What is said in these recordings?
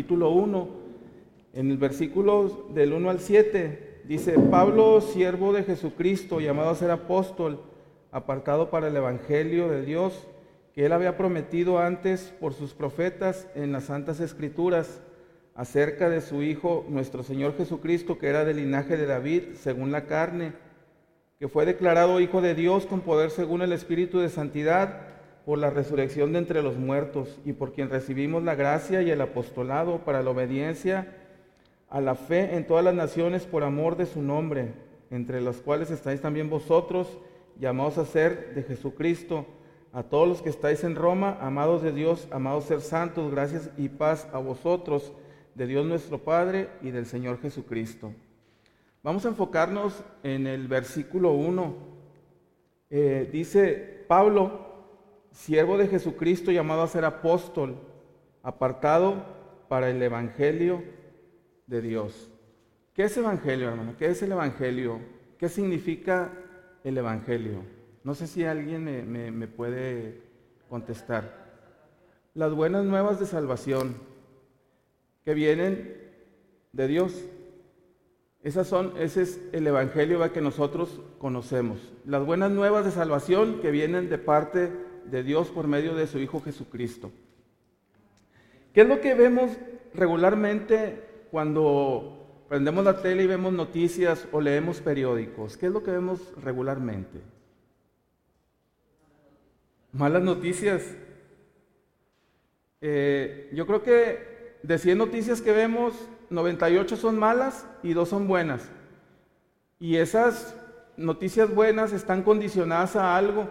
capítulo 1, en el versículo del 1 al 7, dice, Pablo, siervo de Jesucristo, llamado a ser apóstol, apartado para el Evangelio de Dios, que él había prometido antes por sus profetas en las Santas Escrituras, acerca de su Hijo, nuestro Señor Jesucristo, que era del linaje de David, según la carne, que fue declarado Hijo de Dios con poder según el Espíritu de Santidad, por la resurrección de entre los muertos, y por quien recibimos la gracia y el apostolado para la obediencia a la fe en todas las naciones por amor de su nombre, entre las cuales estáis también vosotros, llamados a ser de Jesucristo, a todos los que estáis en Roma, amados de Dios, amados ser santos, gracias y paz a vosotros, de Dios nuestro Padre y del Señor Jesucristo. Vamos a enfocarnos en el versículo 1. Eh, dice Pablo, siervo de Jesucristo llamado a ser apóstol, apartado para el Evangelio de Dios. ¿Qué es Evangelio, hermano? ¿Qué es el Evangelio? ¿Qué significa el Evangelio? No sé si alguien me, puede contestar. Las buenas nuevas de salvación que vienen de Dios. Esas son, ese es el Evangelio que nosotros conocemos. Las buenas nuevas de salvación que vienen de parte de Dios por medio de su Hijo Jesucristo. ¿Qué es lo que vemos regularmente cuando prendemos la tele y vemos noticias o leemos periódicos? ¿Qué es lo que vemos regularmente? Malas noticias. Eh, yo creo que de 100 noticias que vemos, 98 son malas y 2 son buenas. Y esas noticias buenas están condicionadas a algo,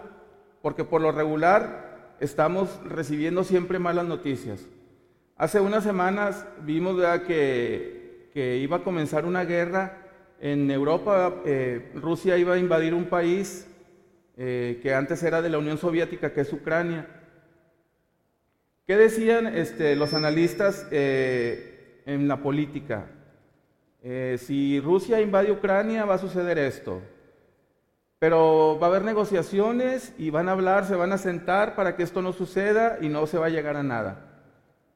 porque por lo regular estamos recibiendo siempre malas noticias. Hace unas semanas vimos que, iba a comenzar una guerra en Europa, eh, Rusia iba a invadir un país eh, que antes era de la Unión Soviética, que es Ucrania. ¿Qué decían este, los analistas eh, en la política? si Rusia invade Ucrania va a suceder esto. Pero va a haber negociaciones y van a hablar, se van a sentar para que esto no suceda y no se va a llegar a nada.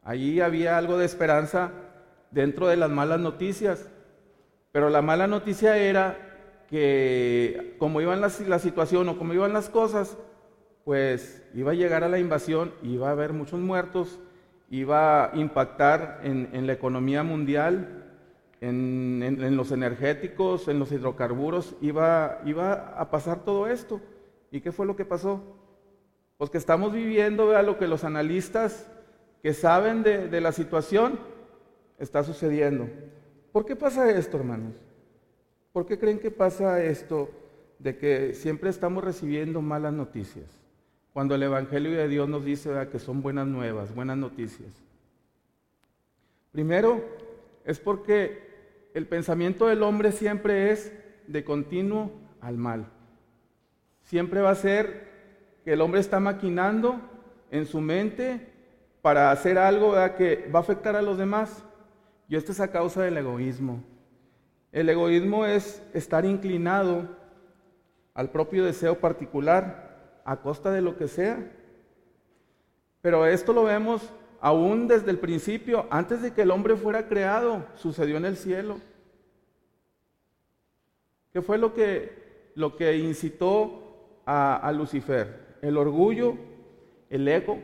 Allí había algo de esperanza dentro de las malas noticias. Pero la mala noticia era que como iban la, situación o como iban las cosas, pues iba a llegar a la invasión, iba a haber muchos muertos, iba a impactar en la economía mundial, en, los energéticos, en los hidrocarburos, iba, iba a pasar todo esto. ¿Y qué fue lo que pasó? Pues que estamos viviendo lo que los analistas que saben de, de la situación está sucediendo. ¿Por qué pasa esto, hermanos? ¿Por qué creen que pasa esto de que siempre estamos recibiendo malas noticias? Cuando el Evangelio de Dios nos dice que son buenas nuevas, buenas noticias. Primero, es porque el pensamiento del hombre siempre es de continuo al mal. Siempre va a ser que el hombre está maquinando en su mente para hacer algo que va a afectar a los demás. Y esto es a causa del egoísmo. El egoísmo es estar inclinado al propio deseo particular a costa de lo que sea. Pero esto lo vemos aún desde el principio, antes de que el hombre fuera creado, sucedió en el cielo. ¿Qué fue lo que, lo que incitó a, a Lucifer? El orgullo, el ego.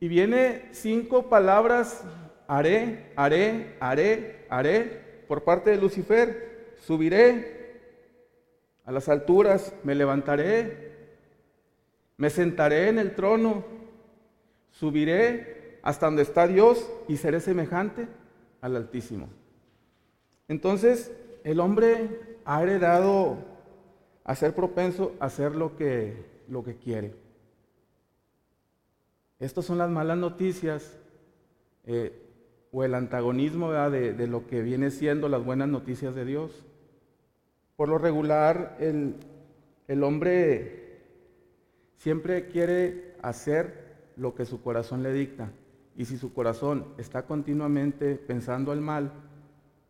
Y viene cinco palabras, haré, haré, haré, haré, por parte de Lucifer. Subiré a las alturas, me levantaré, me sentaré en el trono, subiré hasta donde está Dios y seré semejante al Altísimo. Entonces, el hombre ha heredado a ser propenso a hacer lo que, lo que quiere. Estas son las malas noticias eh, o el antagonismo de, de, lo que viene siendo las buenas noticias de Dios. Por lo regular, el, el hombre Siempre quiere hacer lo que su corazón le dicta. Y si su corazón está continuamente pensando al mal,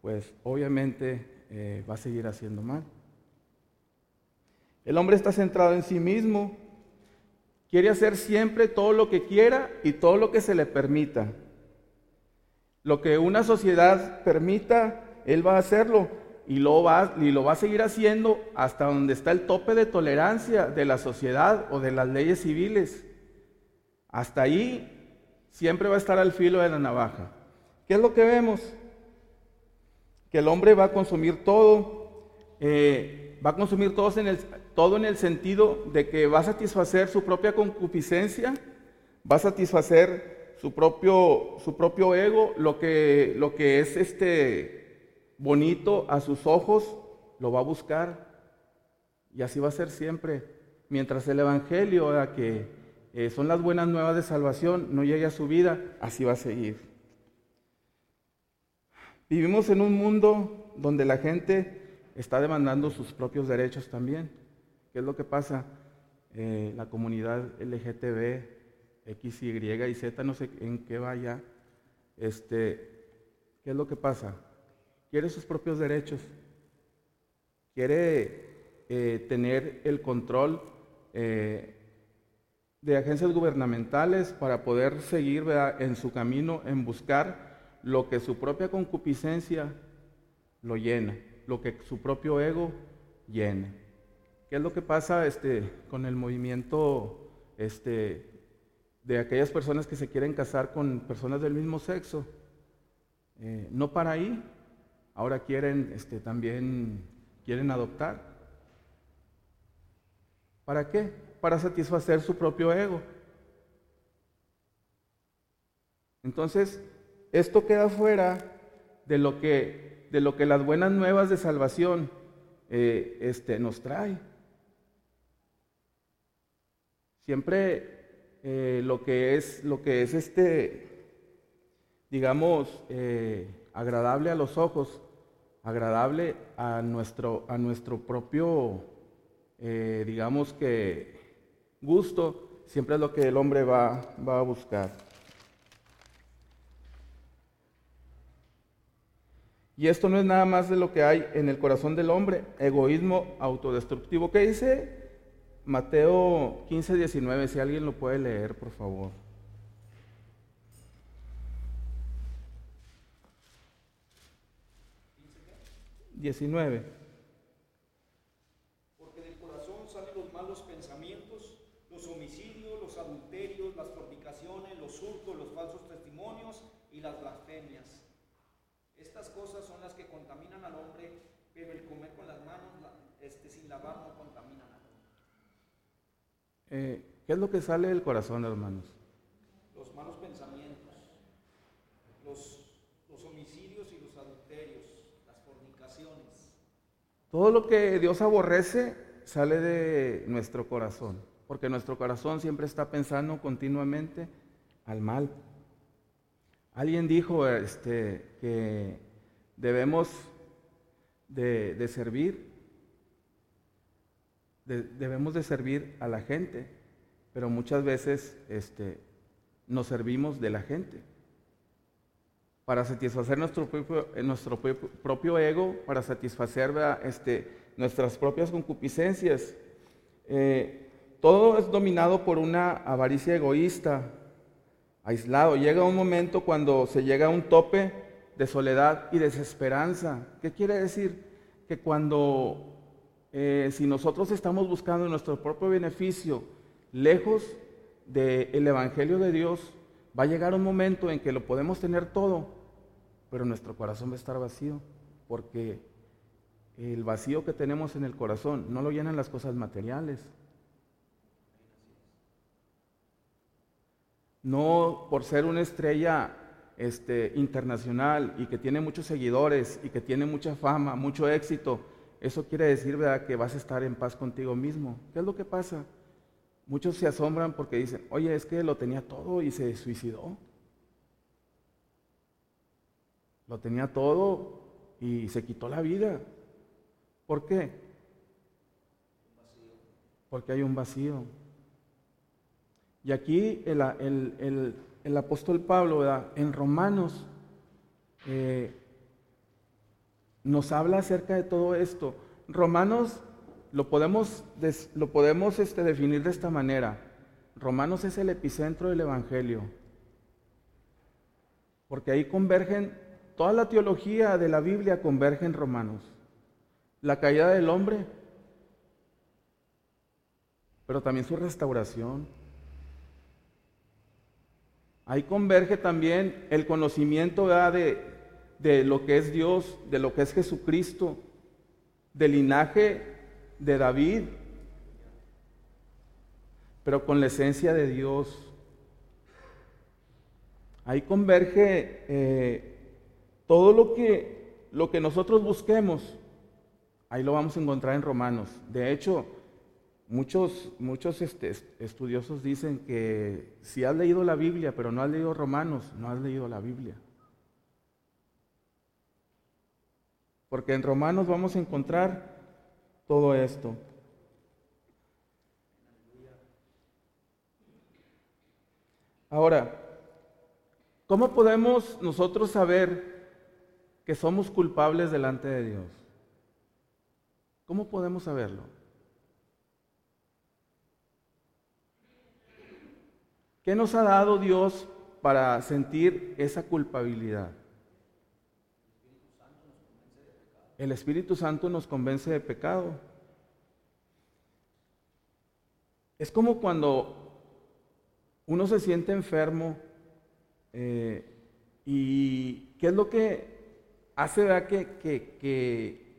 pues obviamente eh, va a seguir haciendo mal. El hombre está centrado en sí mismo, quiere hacer siempre todo lo que quiera y todo lo que se le permita. Lo que una sociedad permita, él va a hacerlo y lo va, y lo va a seguir haciendo hasta donde está el tope de tolerancia de la sociedad o de las leyes civiles. Hasta ahí siempre va a estar al filo de la navaja. ¿Qué es lo que vemos? Que el hombre va a consumir todo, eh, va a consumir todo en, el, todo en el sentido de que va a satisfacer su propia concupiscencia, va a satisfacer su propio, su propio ego, lo que, lo que es este bonito a sus ojos, lo va a buscar. Y así va a ser siempre. Mientras el Evangelio, que eh, son las buenas nuevas de salvación, no llegue a su vida, así va a seguir. Vivimos en un mundo donde la gente está demandando sus propios derechos también. ¿Qué es lo que pasa? Eh, la comunidad LGTB, X, Y y Z, no sé en qué vaya. Este, ¿Qué es lo que pasa? Quiere sus propios derechos. Quiere eh, tener el control eh, de agencias gubernamentales para poder seguir en su camino en buscar lo que su propia concupiscencia lo llena, lo que su propio ego llena. ¿Qué es lo que pasa este, con el movimiento este, de aquellas personas que se quieren casar con personas del mismo sexo? Eh, no para ahí, ahora quieren este, también quieren adoptar. ¿Para qué? Para satisfacer su propio ego. Entonces, esto queda fuera de lo que, de lo que las buenas nuevas de salvación eh, este, nos trae. Siempre eh, lo que es, lo que es este, digamos, eh, agradable a los ojos, agradable a nuestro, a nuestro propio, digamos que, gusto, siempre es lo que el hombre va, va a buscar. Y esto no es nada más de lo que hay en el corazón del hombre, egoísmo autodestructivo. ¿Qué dice Mateo 15, 19? Si alguien lo puede leer, por favor. 19. Porque del corazón salen los malos pensamientos, los homicidios, los adulterios, las fornicaciones, los hurtos, los falsos testimonios y las blasfemias. Estas cosas son las que contaminan al hombre, pero el comer con las manos este, sin lavar no contamina al hombre. Eh, ¿Qué es lo que sale del corazón, hermanos? Los malos pensamientos, los, los homicidios y los adulterios, las fornicaciones. Todo lo que Dios aborrece sale de nuestro corazón, porque nuestro corazón siempre está pensando continuamente al mal. Alguien dijo este, que debemos de, servir, debemos de servir a la gente, pero muchas veces este, nos servimos de la gente para satisfacer nuestro propio, propio ego, para satisfacer este, nuestras propias concupiscencias. Eh, todo es dominado por una avaricia egoísta, aislado. Llega un momento cuando se llega a un tope de soledad y desesperanza. ¿Qué quiere decir? Que cuando, eh, si nosotros estamos buscando nuestro propio beneficio lejos del Evangelio de Dios, va a llegar un momento en que lo podemos tener todo, pero nuestro corazón va a estar vacío, porque el vacío que tenemos en el corazón no lo llenan las cosas materiales, no por ser una estrella este, internacional y que tiene muchos seguidores y que tiene mucha fama, mucho éxito, eso quiere decir ¿verdad? que vas a estar en paz contigo mismo. ¿Qué es lo que pasa? Muchos se asombran porque dicen, oye, es que lo tenía todo y se suicidó. Lo tenía todo y se quitó la vida. ¿Por qué? Porque hay un vacío. Y aquí el, apóstol Pablo, en Romanos, eh, nos habla acerca de todo esto. Romanos lo podemos, lo podemos este, definir de esta manera. Romanos es el epicentro del Evangelio, porque ahí convergen, toda la teología de la Biblia converge en Romanos. La caída del hombre, pero también su restauración. Ahí converge también el conocimiento de, de lo que es Dios, de lo que es Jesucristo, del linaje de David, pero con la esencia de Dios. Ahí converge eh, todo lo que, lo que nosotros busquemos, ahí lo vamos a encontrar en Romanos. De hecho, muchos, muchos este, estudiosos dicen que si has leído la Biblia, pero no has leído Romanos, no has leído la Biblia. Porque en Romanos vamos a encontrar todo esto. Ahora, ¿cómo podemos nosotros saber que somos culpables delante de Dios? ¿Cómo podemos saberlo? ¿Qué nos ha dado Dios para sentir esa culpabilidad? El Espíritu Santo nos convence de pecado. Es como cuando uno se siente enfermo eh, y qué es lo que hace que, que,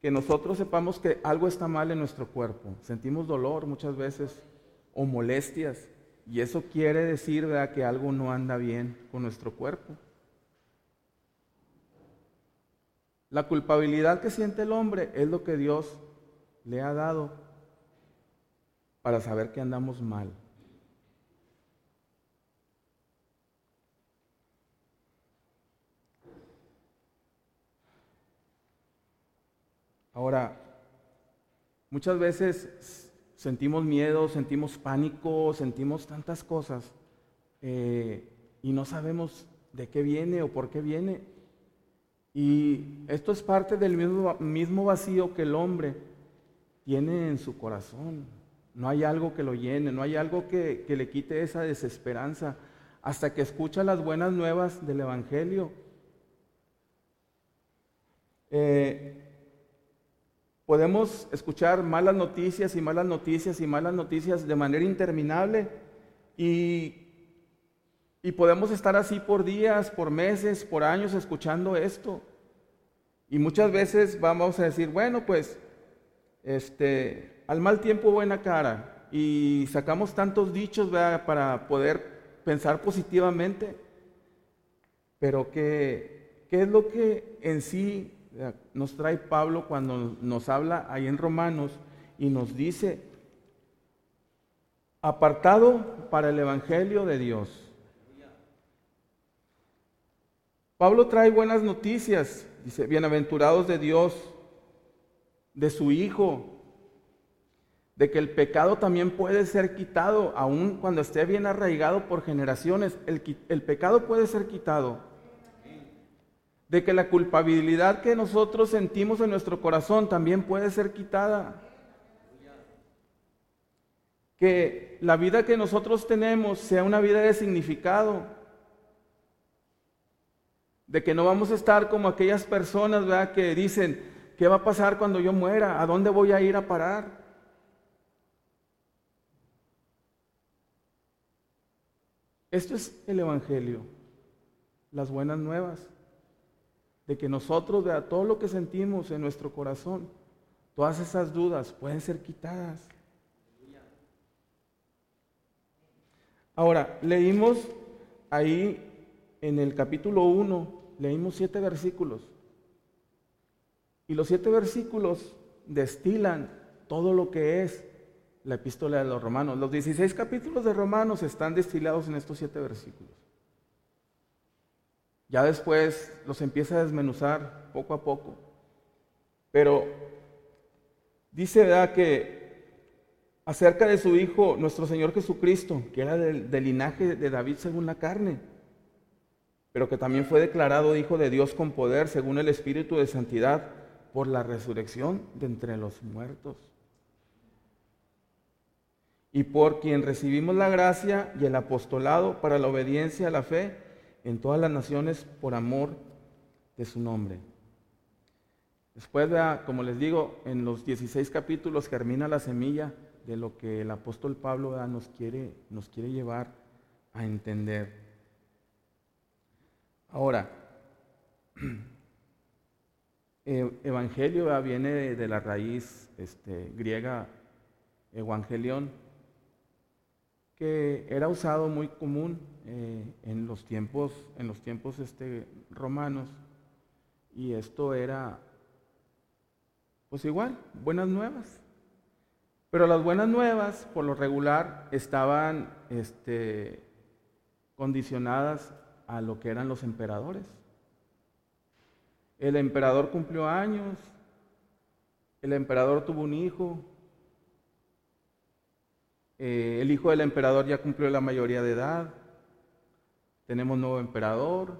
que, nosotros sepamos que algo está mal en nuestro cuerpo. Sentimos dolor muchas veces o molestias y eso quiere decir que algo no anda bien con nuestro cuerpo. La culpabilidad que siente el hombre es lo que Dios le ha dado para saber que andamos mal. Ahora, muchas veces sentimos miedo, sentimos pánico, sentimos tantas cosas eh, y no sabemos de qué viene o por qué viene. Y esto es parte del mismo, mismo vacío que el hombre tiene en su corazón. No hay algo que lo llene, no hay algo que, le quite esa desesperanza hasta que escucha las buenas nuevas del Evangelio. Eh, Podemos escuchar malas noticias y malas noticias y malas noticias de manera interminable y, y podemos estar así por días, por meses, por años escuchando esto. Y muchas veces vamos a decir, bueno, pues, este, al mal tiempo buena cara. Y sacamos tantos dichos para poder pensar positivamente. Pero ¿qué, ¿qué es lo que en sí nos trae Pablo cuando nos habla ahí en Romanos y nos dice, apartado para el Evangelio de Dios. Pablo trae buenas noticias, dice, bienaventurados de Dios, de su Hijo, de que el pecado también puede ser quitado, aun cuando esté bien arraigado por generaciones, el, el pecado puede ser quitado de que la culpabilidad que nosotros sentimos en nuestro corazón también puede ser quitada. Que la vida que nosotros tenemos sea una vida de significado. De que no vamos a estar como aquellas personas ¿verdad? que dicen, ¿qué va a pasar cuando yo muera? ¿A dónde voy a ir a parar? Esto es el Evangelio, las buenas nuevas de que nosotros, de todo lo que sentimos en nuestro corazón, todas esas dudas pueden ser quitadas. Ahora, leímos ahí en el capítulo 1, leímos siete versículos. Y los siete versículos destilan todo lo que es la epístola de los romanos. Los 16 capítulos de Romanos están destilados en estos siete versículos. Ya después los empieza a desmenuzar poco a poco. Pero dice ¿verdad? que acerca de su Hijo, nuestro Señor Jesucristo, que era del, del, linaje de David según la carne, pero que también fue declarado Hijo de Dios con poder según el Espíritu de Santidad por la resurrección de entre los muertos. y por quien recibimos la gracia y el apostolado para la obediencia a la fe en todas las naciones por amor de su nombre. Después, como les digo, en los 16 capítulos germina la semilla de lo que el apóstol Pablo nos, quiere, nos quiere llevar a entender. Ahora, e, evangelio viene de, la raíz este, griega evangelión, era usado muy común eh, en los tiempos, en los tiempos este, romanos, y esto era, pues igual, buenas nuevas. Pero las buenas nuevas, por lo regular, estaban este, condicionadas a lo que eran los emperadores. El emperador cumplió años, el emperador tuvo un hijo, eh, el hijo del emperador ya cumplió la mayoría de edad. Tenemos nuevo emperador.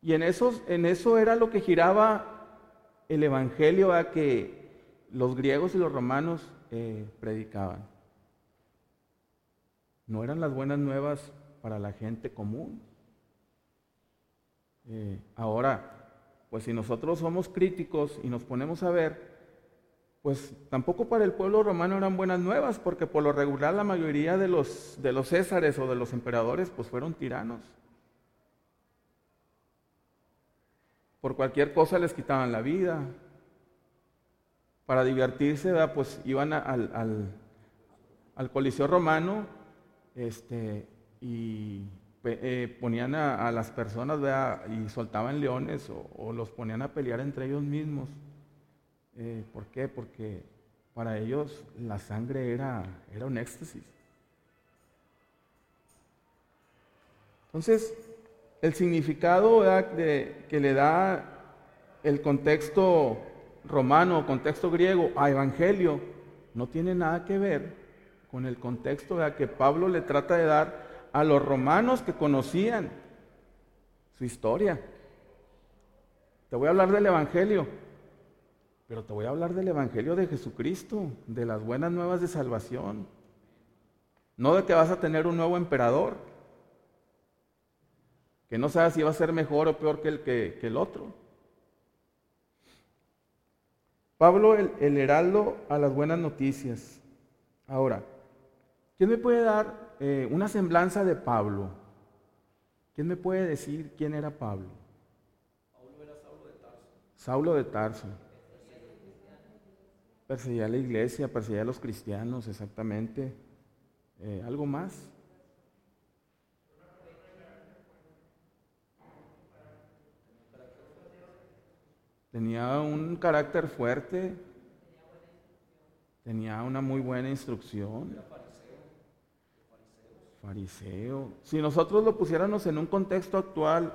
Y en, eso era lo que giraba el evangelio a que los griegos y los romanos eh, predicaban. No eran las buenas nuevas para la gente común. Eh, ahora, pues si nosotros somos críticos y nos ponemos a ver, pues tampoco para el pueblo romano eran buenas nuevas, porque por lo regular la mayoría de los, de los césares o de los emperadores pues fueron tiranos. Por cualquier cosa les quitaban la vida. Para divertirse, pues iban al, al, coliseo romano este, y eh, ponían a, las personas y soltaban leones o, o los ponían a pelear entre ellos mismos. Eh, ¿Por qué? Porque para ellos la sangre era, era un éxtasis. Entonces, el significado de, que le da el contexto romano, contexto griego a evangelio, no tiene nada que ver con el contexto que Pablo le trata de dar a los romanos que conocían su historia. Te voy a hablar del evangelio. Pero te voy a hablar del Evangelio de Jesucristo, de las buenas nuevas de salvación. No de que vas a tener un nuevo emperador, que no sabes si va a ser mejor o peor que el, que, el otro. Pablo, el, heraldo a las buenas noticias. Ahora, ¿quién me puede dar eh, una semblanza de Pablo? ¿Quién me puede decir quién era Pablo? Pablo era Saulo de Tarso. Saulo de Tarso. Perseguía a la iglesia, perseguía a los cristianos, exactamente. Eh, ¿Algo más? Tenía un carácter fuerte, tenía una muy buena instrucción. Fariseo. Si nosotros lo pusiéramos en un contexto actual,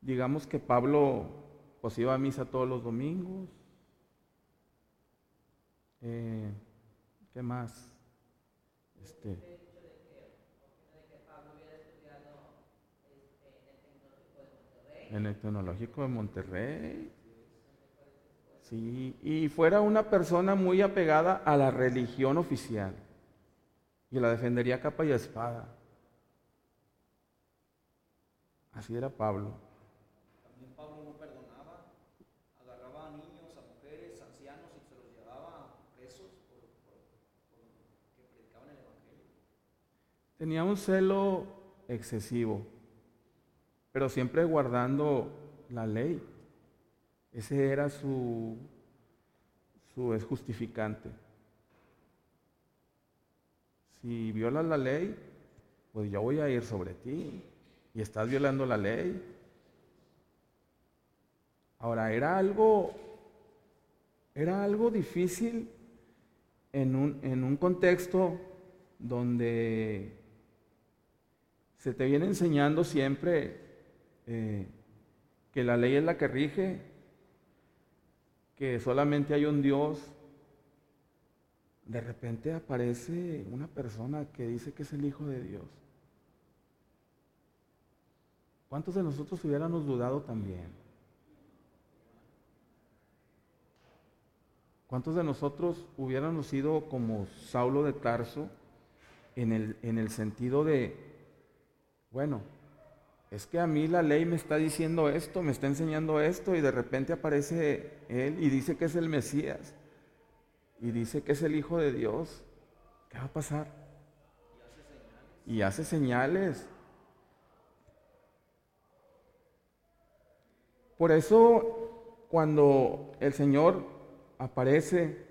digamos que Pablo pues iba a misa todos los domingos, eh, ¿Qué más? Este, en el Tecnológico de Monterrey. Sí, y fuera una persona muy apegada a la religión oficial y la defendería capa y espada. Así era Pablo. Tenía un celo excesivo, pero siempre guardando la ley. Ese era su, su justificante. Si violas la ley, pues yo voy a ir sobre ti y estás violando la ley. Ahora, era algo, era algo difícil en un, en un contexto donde se te viene enseñando siempre eh, que la ley es la que rige, que solamente hay un Dios. De repente aparece una persona que dice que es el Hijo de Dios. ¿Cuántos de nosotros hubiéramos dudado también? ¿Cuántos de nosotros hubiéramos sido como Saulo de Tarso en el, en el sentido de, bueno, es que a mí la ley me está diciendo esto, me está enseñando esto y de repente aparece él y dice que es el Mesías y dice que es el Hijo de Dios? ¿Qué va a pasar? Y hace señales. Por eso, cuando el Señor aparece,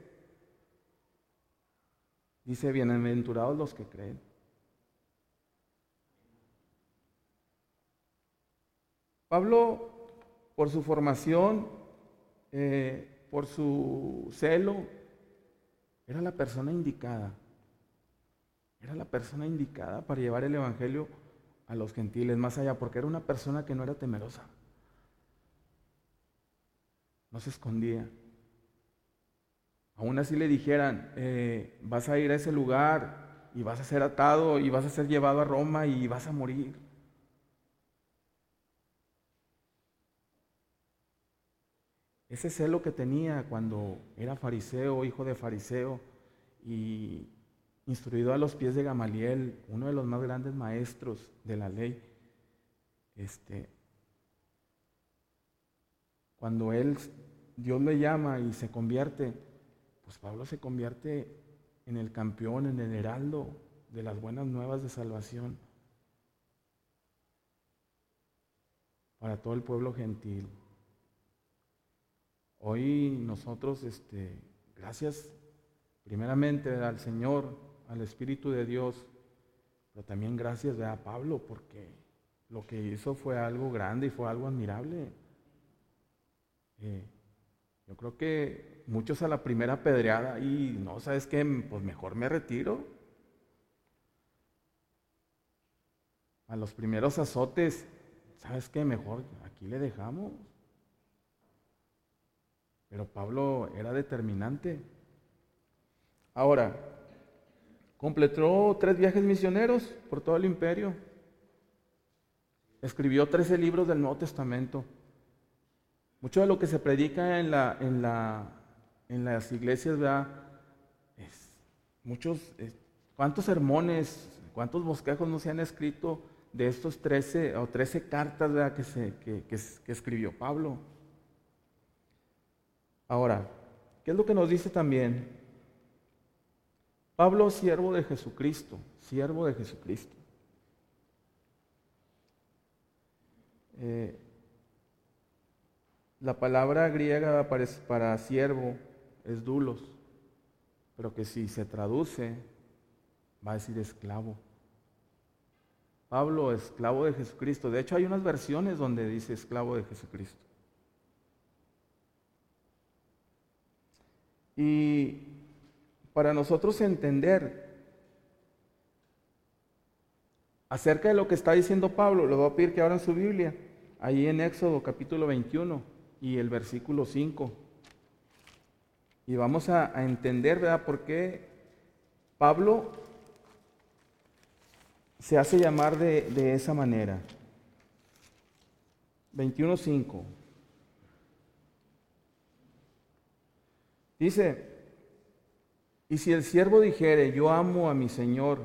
dice, bienaventurados los que creen. Pablo, por su formación, eh, por su celo, era la persona indicada. Era la persona indicada para llevar el Evangelio a los gentiles más allá, porque era una persona que no era temerosa. No se escondía. Aún así le dijeran, eh, vas a ir a ese lugar y vas a ser atado y vas a ser llevado a Roma y vas a morir. Ese celo que tenía cuando era fariseo, hijo de fariseo, y instruido a los pies de Gamaliel, uno de los más grandes maestros de la ley, este, cuando él, Dios le llama y se convierte, pues Pablo se convierte en el campeón, en el heraldo de las buenas nuevas de salvación para todo el pueblo gentil. Hoy nosotros, este, gracias primeramente al Señor, al Espíritu de Dios, pero también gracias a Pablo, porque lo que hizo fue algo grande y fue algo admirable. Eh, yo creo que muchos a la primera pedreada y no, ¿sabes qué? Pues mejor me retiro. A los primeros azotes, ¿sabes qué? Mejor aquí le dejamos. Pero Pablo era determinante. Ahora, completó tres viajes misioneros por todo el imperio. Escribió 13 libros del Nuevo Testamento. Mucho de lo que se predica en, la, en, la, en las iglesias, ¿verdad? Es muchos, ¿cuántos sermones, cuántos bosquejos no se han escrito de estos 13 o 13 cartas Que, se, que, que escribió Pablo? Ahora, ¿qué es lo que nos dice también? Pablo, siervo de Jesucristo, siervo de Jesucristo. Eh, la palabra griega para, para siervo es dulos, pero que si se traduce va a decir esclavo. Pablo, esclavo de Jesucristo. De hecho, hay unas versiones donde dice esclavo de Jesucristo. Y para nosotros entender acerca de lo que está diciendo Pablo, le voy a pedir que abran su Biblia, ahí en Éxodo capítulo 21 y el versículo 5. Y vamos a, entender, ¿verdad?, por qué Pablo se hace llamar de, de esa manera. 21.5. Dice, y si el siervo dijere, yo amo a mi Señor,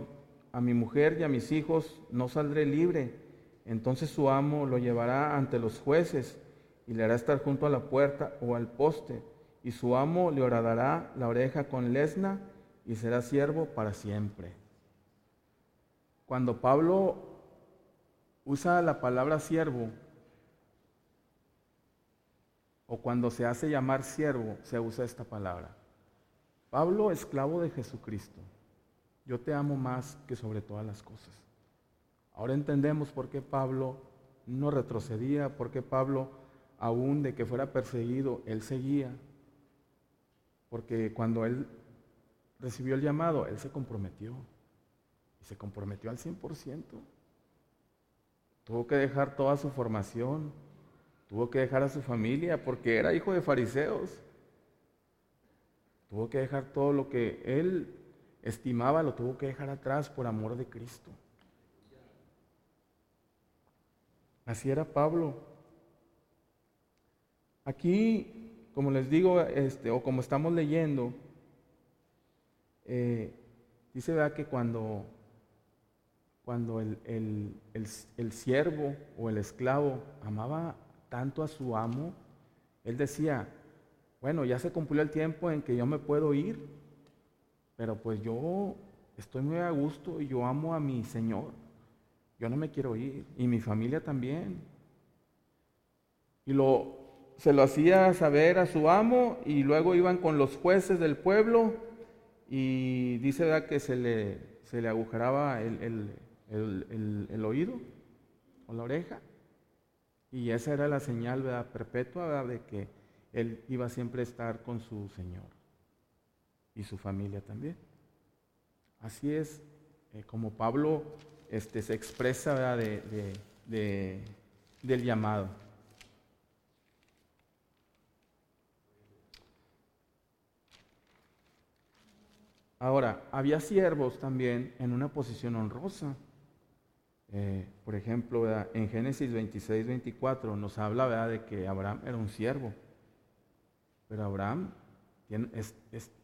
a mi mujer y a mis hijos, no saldré libre, entonces su amo lo llevará ante los jueces y le hará estar junto a la puerta o al poste, y su amo le horadará la oreja con lesna y será siervo para siempre. Cuando Pablo usa la palabra siervo, o cuando se hace llamar siervo, se usa esta palabra. Pablo, esclavo de Jesucristo, yo te amo más que sobre todas las cosas. Ahora entendemos por qué Pablo no retrocedía, por qué Pablo, aún de que fuera perseguido, él seguía. Porque cuando él recibió el llamado, él se comprometió. Y se comprometió al 100%. Tuvo que dejar toda su formación, Tuvo que dejar a su familia porque era hijo de fariseos. Tuvo que dejar todo lo que él estimaba, lo tuvo que dejar atrás por amor de Cristo. Así era Pablo. Aquí como les digo, este, o como estamos leyendo, eh, dice que cuando, cuando el, el siervo o el esclavo amaba tanto a su amo, él decía, bueno, ya se cumplió el tiempo en que yo me puedo ir, pero pues yo estoy muy a gusto y yo amo a mi Señor. Yo no me quiero ir y mi familia también. Y lo, se lo hacía saber a su amo y luego iban con los jueces del pueblo y dice que se le, se le agujeraba el, el, oído o la oreja. Y esa era la señal perpetua de que él iba siempre a estar con su Señor y su familia también. Así es eh, como Pablo este, se expresa de, del llamado. Ahora, había siervos también en una posición honrosa. Eh, por ejemplo, en Génesis 26, 24 nos habla de que Abraham era un siervo. Pero Abraham,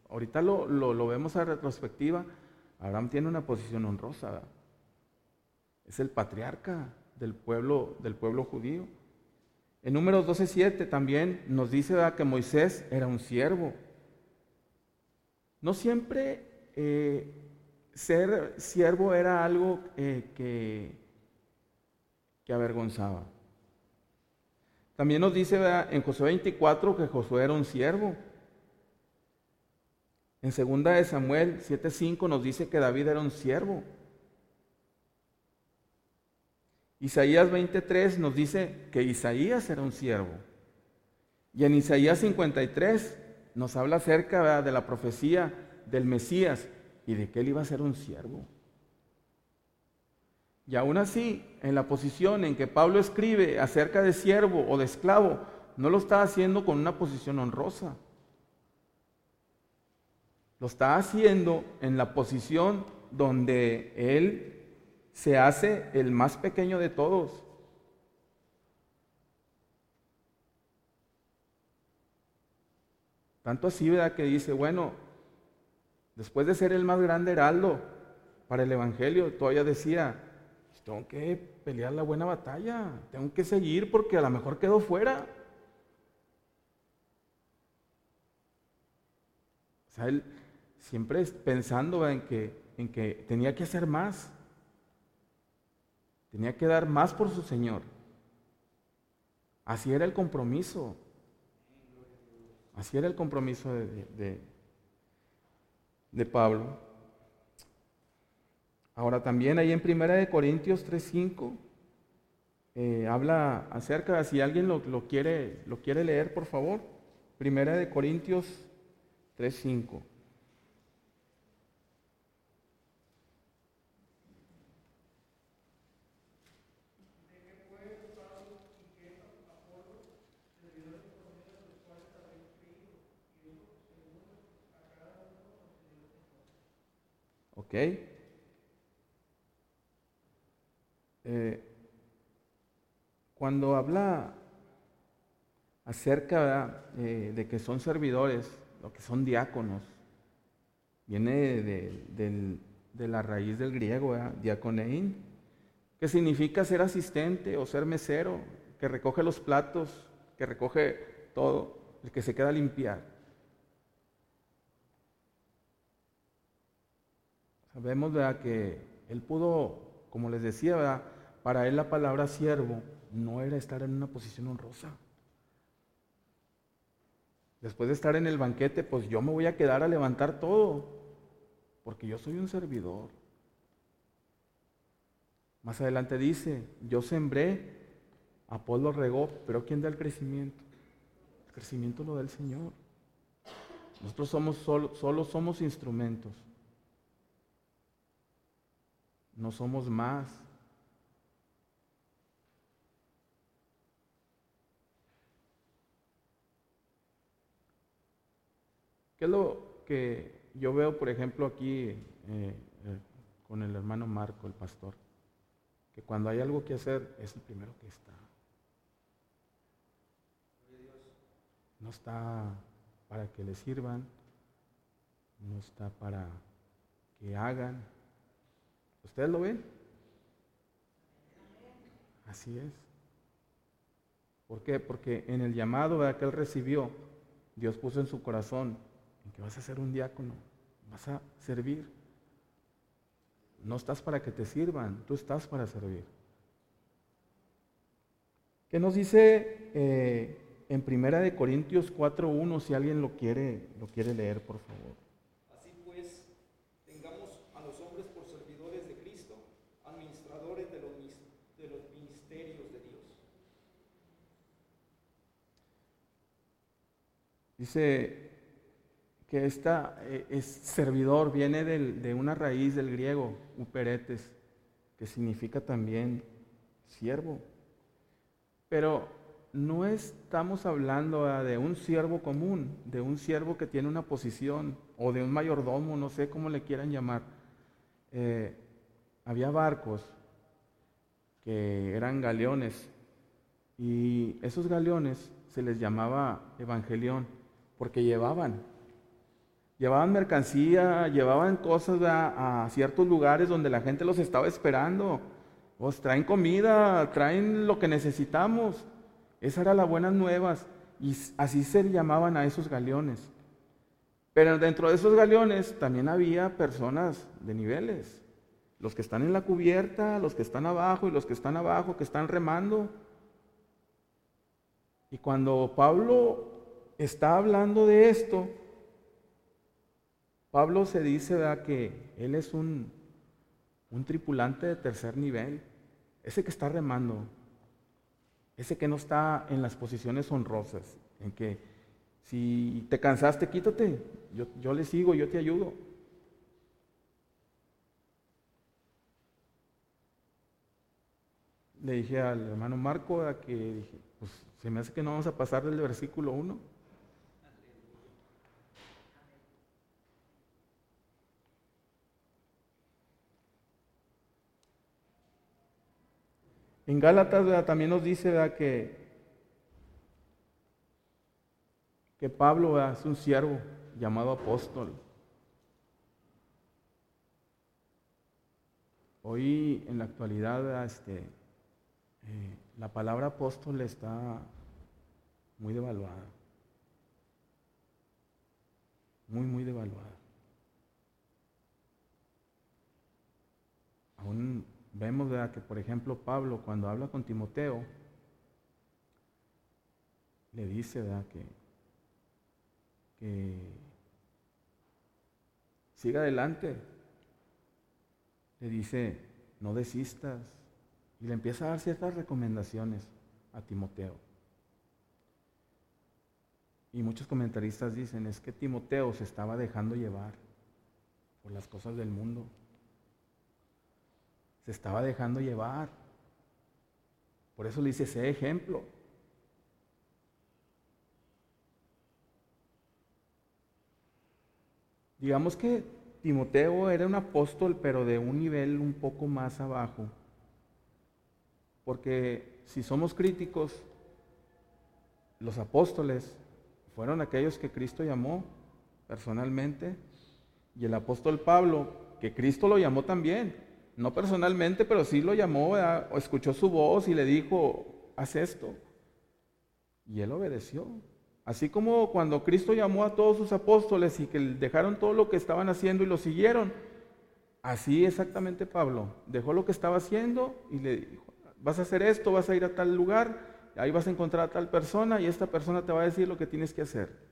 ahorita lo, lo, vemos a retrospectiva, Abraham tiene una posición honrosa. Es el patriarca del pueblo, del pueblo judío. En números 12.7 también nos dice que Moisés era un siervo. No siempre eh, ser siervo era algo eh, que, que avergonzaba. También nos dice en Josué 24 que Josué era un siervo. En segunda de Samuel 7:5 nos dice que David era un siervo. Isaías 23 nos dice que Isaías era un siervo. Y en Isaías 53 nos habla acerca de la profecía del Mesías y de que él iba a ser un siervo. Y aún así, en la posición en que Pablo escribe acerca de siervo o de esclavo, no lo está haciendo con una posición honrosa. Lo está haciendo en la posición donde él se hace el más pequeño de todos. Tanto así, ¿verdad? Que dice, bueno, después de ser el más grande heraldo para el Evangelio, todavía decía, tengo que pelear la buena batalla, tengo que seguir porque a lo mejor quedo fuera. O sea, él siempre pensando en que, en que tenía que hacer más, tenía que dar más por su Señor. Así era el compromiso. Así era el compromiso de, de, de Pablo. Ahora también ahí en Primera de Corintios 3.5 eh, habla acerca, si alguien lo, quiere, lo quiere leer, por favor. Primera de Corintios 3.5. Eh, cuando habla acerca eh, de que son servidores, lo que son diáconos, viene de, la raíz del griego, diaconein, que significa ser asistente o ser mesero, que recoge los platos, que recoge todo, el que se queda a limpiar. Sabemos que él pudo, como les decía, ¿verdad? Para él la palabra siervo no era estar en una posición honrosa. Después de estar en el banquete, pues yo me voy a quedar a levantar todo, porque yo soy un servidor. Más adelante dice, yo sembré, Apolo regó, pero ¿quién da el crecimiento? El crecimiento lo da el Señor. Nosotros somos solo, solo somos instrumentos. No somos más. ¿Qué es lo que yo veo, por ejemplo, aquí eh, eh, con el hermano Marco, el pastor? Que cuando hay algo que hacer es el primero que está. no está para que le sirvan, no está para que hagan. ¿Ustedes lo ven? Así es. ¿Por qué? Porque en el llamado que él recibió, Dios puso en su corazón en que vas a ser un diácono, vas a servir. No estás para que te sirvan, tú estás para servir. ¿Qué nos dice eh, en Primera de Corintios 4.1 si alguien lo quiere, lo quiere leer, por favor? Dice que esta eh, es servidor viene de una raíz del griego, uperetes, que significa también siervo. Pero no estamos hablando ah, de un siervo común, de un siervo que tiene una posición o de un mayordomo, no sé cómo le quieran llamar. Eh, había barcos que eran galeones y esos galeones se les llamaba evangelión porque llevaban. Llevaban mercancía, llevaban cosas a, ciertos lugares donde la gente los estaba esperando. Pues traen comida, traen lo que necesitamos. Esa era la buenas nuevas. Y así se llamaban a esos galeones. Pero dentro de esos galeones también había personas de niveles. Los que están en la cubierta, los que están abajo y los que están abajo, que están remando. Y cuando Pablo está hablando de esto, Pablo se dice que él es un, un tripulante de tercer nivel, ese que está remando, ese que no está en las posiciones honrosas, en que si te cansaste, quítate, yo, yo le sigo, yo te ayudo. Le dije al hermano Marco que dije, pues se me hace que no vamos a pasar del versículo 1. En Gálatas también nos dice que, Pablo es un siervo llamado apóstol. Hoy en la actualidad este, eh, la palabra apóstol está muy devaluada. Muy, muy devaluada. Aún vemos que, por ejemplo, Pablo cuando habla con Timoteo, le dice Que, que siga adelante. Le dice, no desistas. Y le empieza a dar ciertas recomendaciones a Timoteo. Y muchos comentaristas dicen, es que Timoteo se estaba dejando llevar por las cosas del mundo se estaba dejando llevar. Por eso le dice, sé ejemplo. Digamos que Timoteo era un apóstol, pero de un nivel un poco más abajo. Porque si somos críticos, los apóstoles fueron aquellos que Cristo llamó personalmente, y el apóstol Pablo, que Cristo lo llamó también, no personalmente, pero sí lo llamó, o escuchó su voz y le dijo, haz esto. Y él obedeció. Así como cuando Cristo llamó a todos sus apóstoles y que dejaron todo lo que estaban haciendo y lo siguieron, así exactamente Pablo dejó lo que estaba haciendo y le dijo, vas a hacer esto, vas a ir a tal lugar, ahí vas a encontrar a tal persona y esta persona te va a decir lo que tienes que hacer.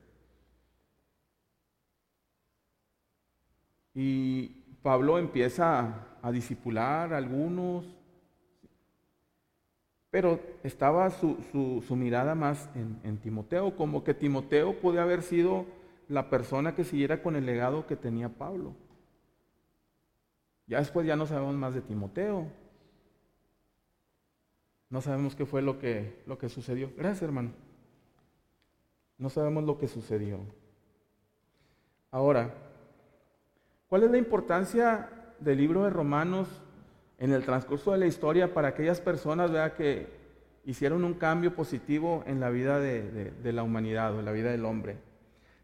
Y Pablo empieza a disipular a algunos, pero estaba su, mirada más en, Timoteo, como que Timoteo puede haber sido la persona que siguiera con el legado que tenía Pablo. Ya después ya no sabemos más de Timoteo. No sabemos qué fue lo que, lo que sucedió. Gracias, hermano. No sabemos lo que sucedió. Ahora, ¿Cuál es la importancia del libro de Romanos en el transcurso de la historia para aquellas personas que hicieron un cambio positivo en la vida de, la humanidad o en la vida del hombre.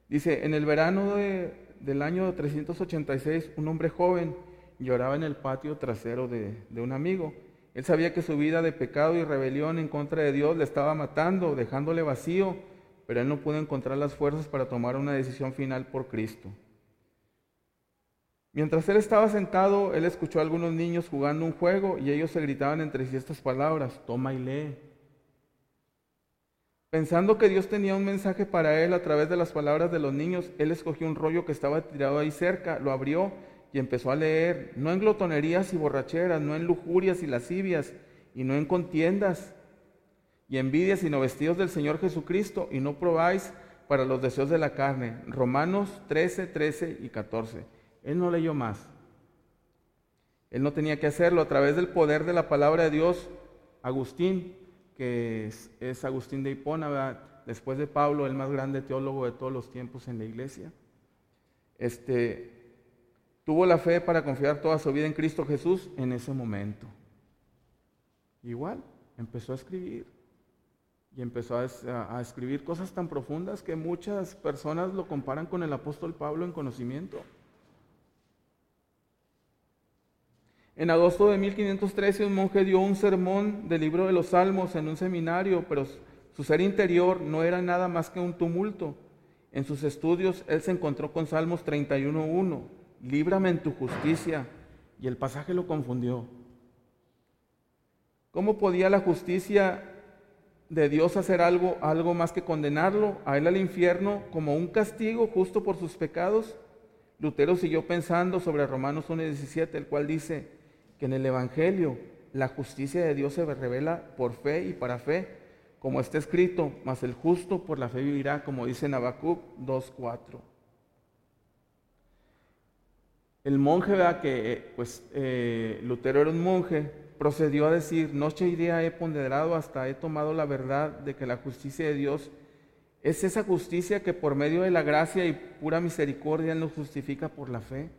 Dice, en el verano del año 386, un hombre joven lloraba en el patio trasero de, de un amigo. Él sabía que su vida de pecado y rebelión en contra de Dios le estaba matando, dejándole vacío, pero él no pudo encontrar las fuerzas para tomar una decisión final por Cristo. Mientras él estaba sentado, él escuchó a algunos niños jugando un juego y ellos se gritaban entre sí estas palabras, toma y lee. Pensando que Dios tenía un mensaje para él a través de las palabras de los niños, él escogió un rollo que estaba tirado ahí cerca, lo abrió y empezó a leer, no en glotonerías y borracheras, no en lujurias y lascivias, y no en contiendas y envidias, sino vestidos del Señor Jesucristo, y no probáis para los deseos de la carne. Romanos 13, 13 y 14. Él no leyó más. Él no tenía que hacerlo. A través del poder de la palabra de Dios, Agustín, que es, Agustín de Hipona, después de Pablo, el más grande teólogo de todos los tiempos en la iglesia, este, tuvo la fe para confiar toda su vida en Cristo Jesús en ese momento. Igual, empezó a escribir y empezó a, a, escribir cosas tan profundas que muchas personas lo comparan con el apóstol Pablo en conocimiento. En agosto de 1513 un monje dio un sermón del libro de los Salmos en un seminario, pero su ser interior no era nada más que un tumulto. En sus estudios él se encontró con Salmos 31.1, líbrame en tu justicia, y el pasaje lo confundió. ¿Cómo podía la justicia de Dios hacer algo, algo más que condenarlo a él al infierno como un castigo justo por sus pecados? Lutero siguió pensando sobre Romanos 1.17, el cual dice, que en el Evangelio la justicia de Dios se revela por fe y para fe, como está escrito, mas el justo por la fe vivirá, como dice en Habacuc 2.4. El monje, que eh, pues eh, Lutero era un monje, procedió a decir, noche y día he ponderado hasta he tomado la verdad de que la justicia de Dios es esa justicia que por medio de la gracia y pura misericordia nos justifica por la fe.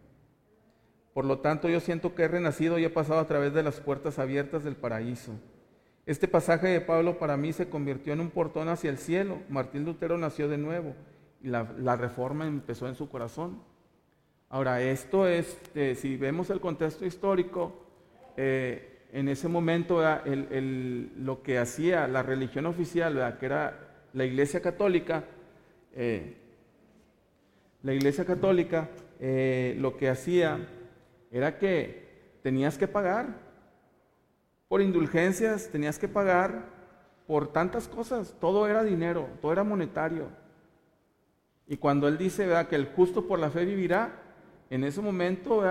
Por lo tanto, yo siento que he renacido y he pasado a través de las puertas abiertas del paraíso. Este pasaje de Pablo para mí se convirtió en un portón hacia el cielo. Martín Lutero nació de nuevo y la, reforma empezó en su corazón. Ahora, esto es, este, si vemos el contexto histórico, eh, en ese momento lo que hacía la religión oficial, que era la Iglesia Católica, eh, la Iglesia Católica eh, lo que hacía era que tenías que pagar por indulgencias, tenías que pagar por tantas cosas, todo era dinero, todo era monetario. Y cuando él dice que el justo por la fe vivirá, en ese momento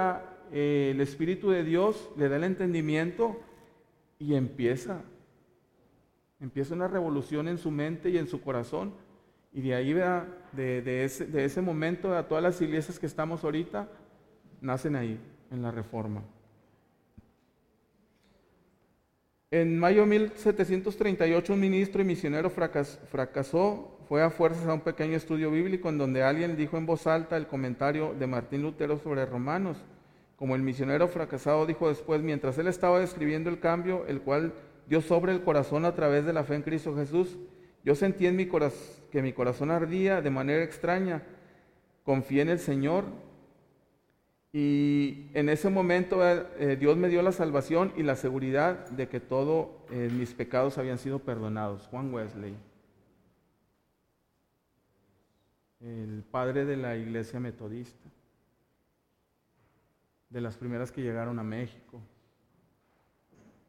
eh, el Espíritu de Dios le da el entendimiento y empieza, empieza una revolución en su mente y en su corazón. Y de ahí, de, ese, de ese momento, a todas las iglesias que estamos ahorita, nacen ahí en la reforma. En mayo de 1738 un ministro y misionero fracasó, fue a fuerzas a un pequeño estudio bíblico en donde alguien dijo en voz alta el comentario de Martín Lutero sobre Romanos. Como el misionero fracasado dijo después, mientras él estaba describiendo el cambio, el cual dio sobre el corazón a través de la fe en Cristo Jesús, yo sentí en mi corazón que mi corazón ardía de manera extraña. Confié en el Señor y en ese momento eh, Dios me dio la salvación y la seguridad de que todos eh, mis pecados habían sido perdonados. Juan Wesley, el padre de la iglesia metodista, de las primeras que llegaron a México.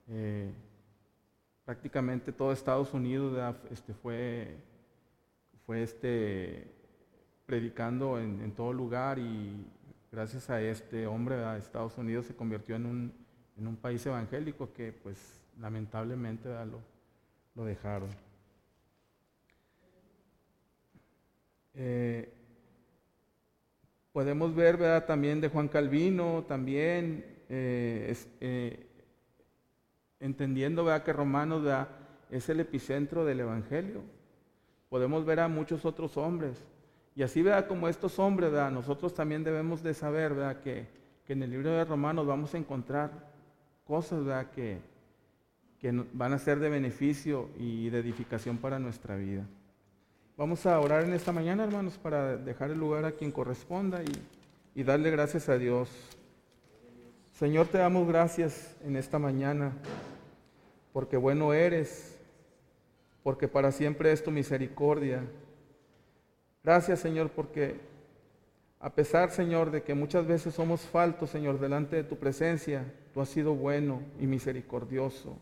Eh, prácticamente todo Estados Unidos este, fue, fue este, predicando en, en todo lugar y gracias a este hombre, a Estados Unidos se convirtió en un, en un país evangélico que pues lamentablemente lo, lo, dejaron. Eh, podemos ver ¿verdad? también de Juan Calvino, también eh, eh, entendiendo ¿verdad? que Romanos es el epicentro del Evangelio. Podemos ver a muchos otros hombres. Y así, vea como estos hombres, ¿verdad? nosotros también debemos de saber, ¿verdad? Que, en el libro de Romanos vamos a encontrar cosas, ¿verdad? Que, que van a ser de beneficio y de edificación para nuestra vida. Vamos a orar en esta mañana, hermanos, para dejar el lugar a quien corresponda y, y darle gracias a Dios. Señor, te damos gracias en esta mañana, porque bueno eres, porque para siempre es tu misericordia. Gracias, Señor, porque a pesar, Señor, de que muchas veces somos faltos, Señor, delante de tu presencia, tú has sido bueno y misericordioso.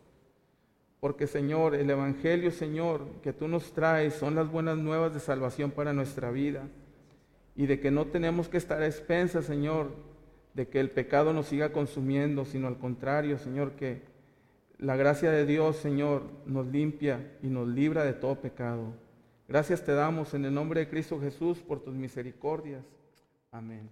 Porque, Señor, el Evangelio, Señor, que tú nos traes son las buenas nuevas de salvación para nuestra vida. Y de que no tenemos que estar a expensas, Señor, de que el pecado nos siga consumiendo, sino al contrario, Señor, que la gracia de Dios, Señor, nos limpia y nos libra de todo pecado. Gracias te damos en el nombre de Cristo Jesús por tus misericordias. Amén.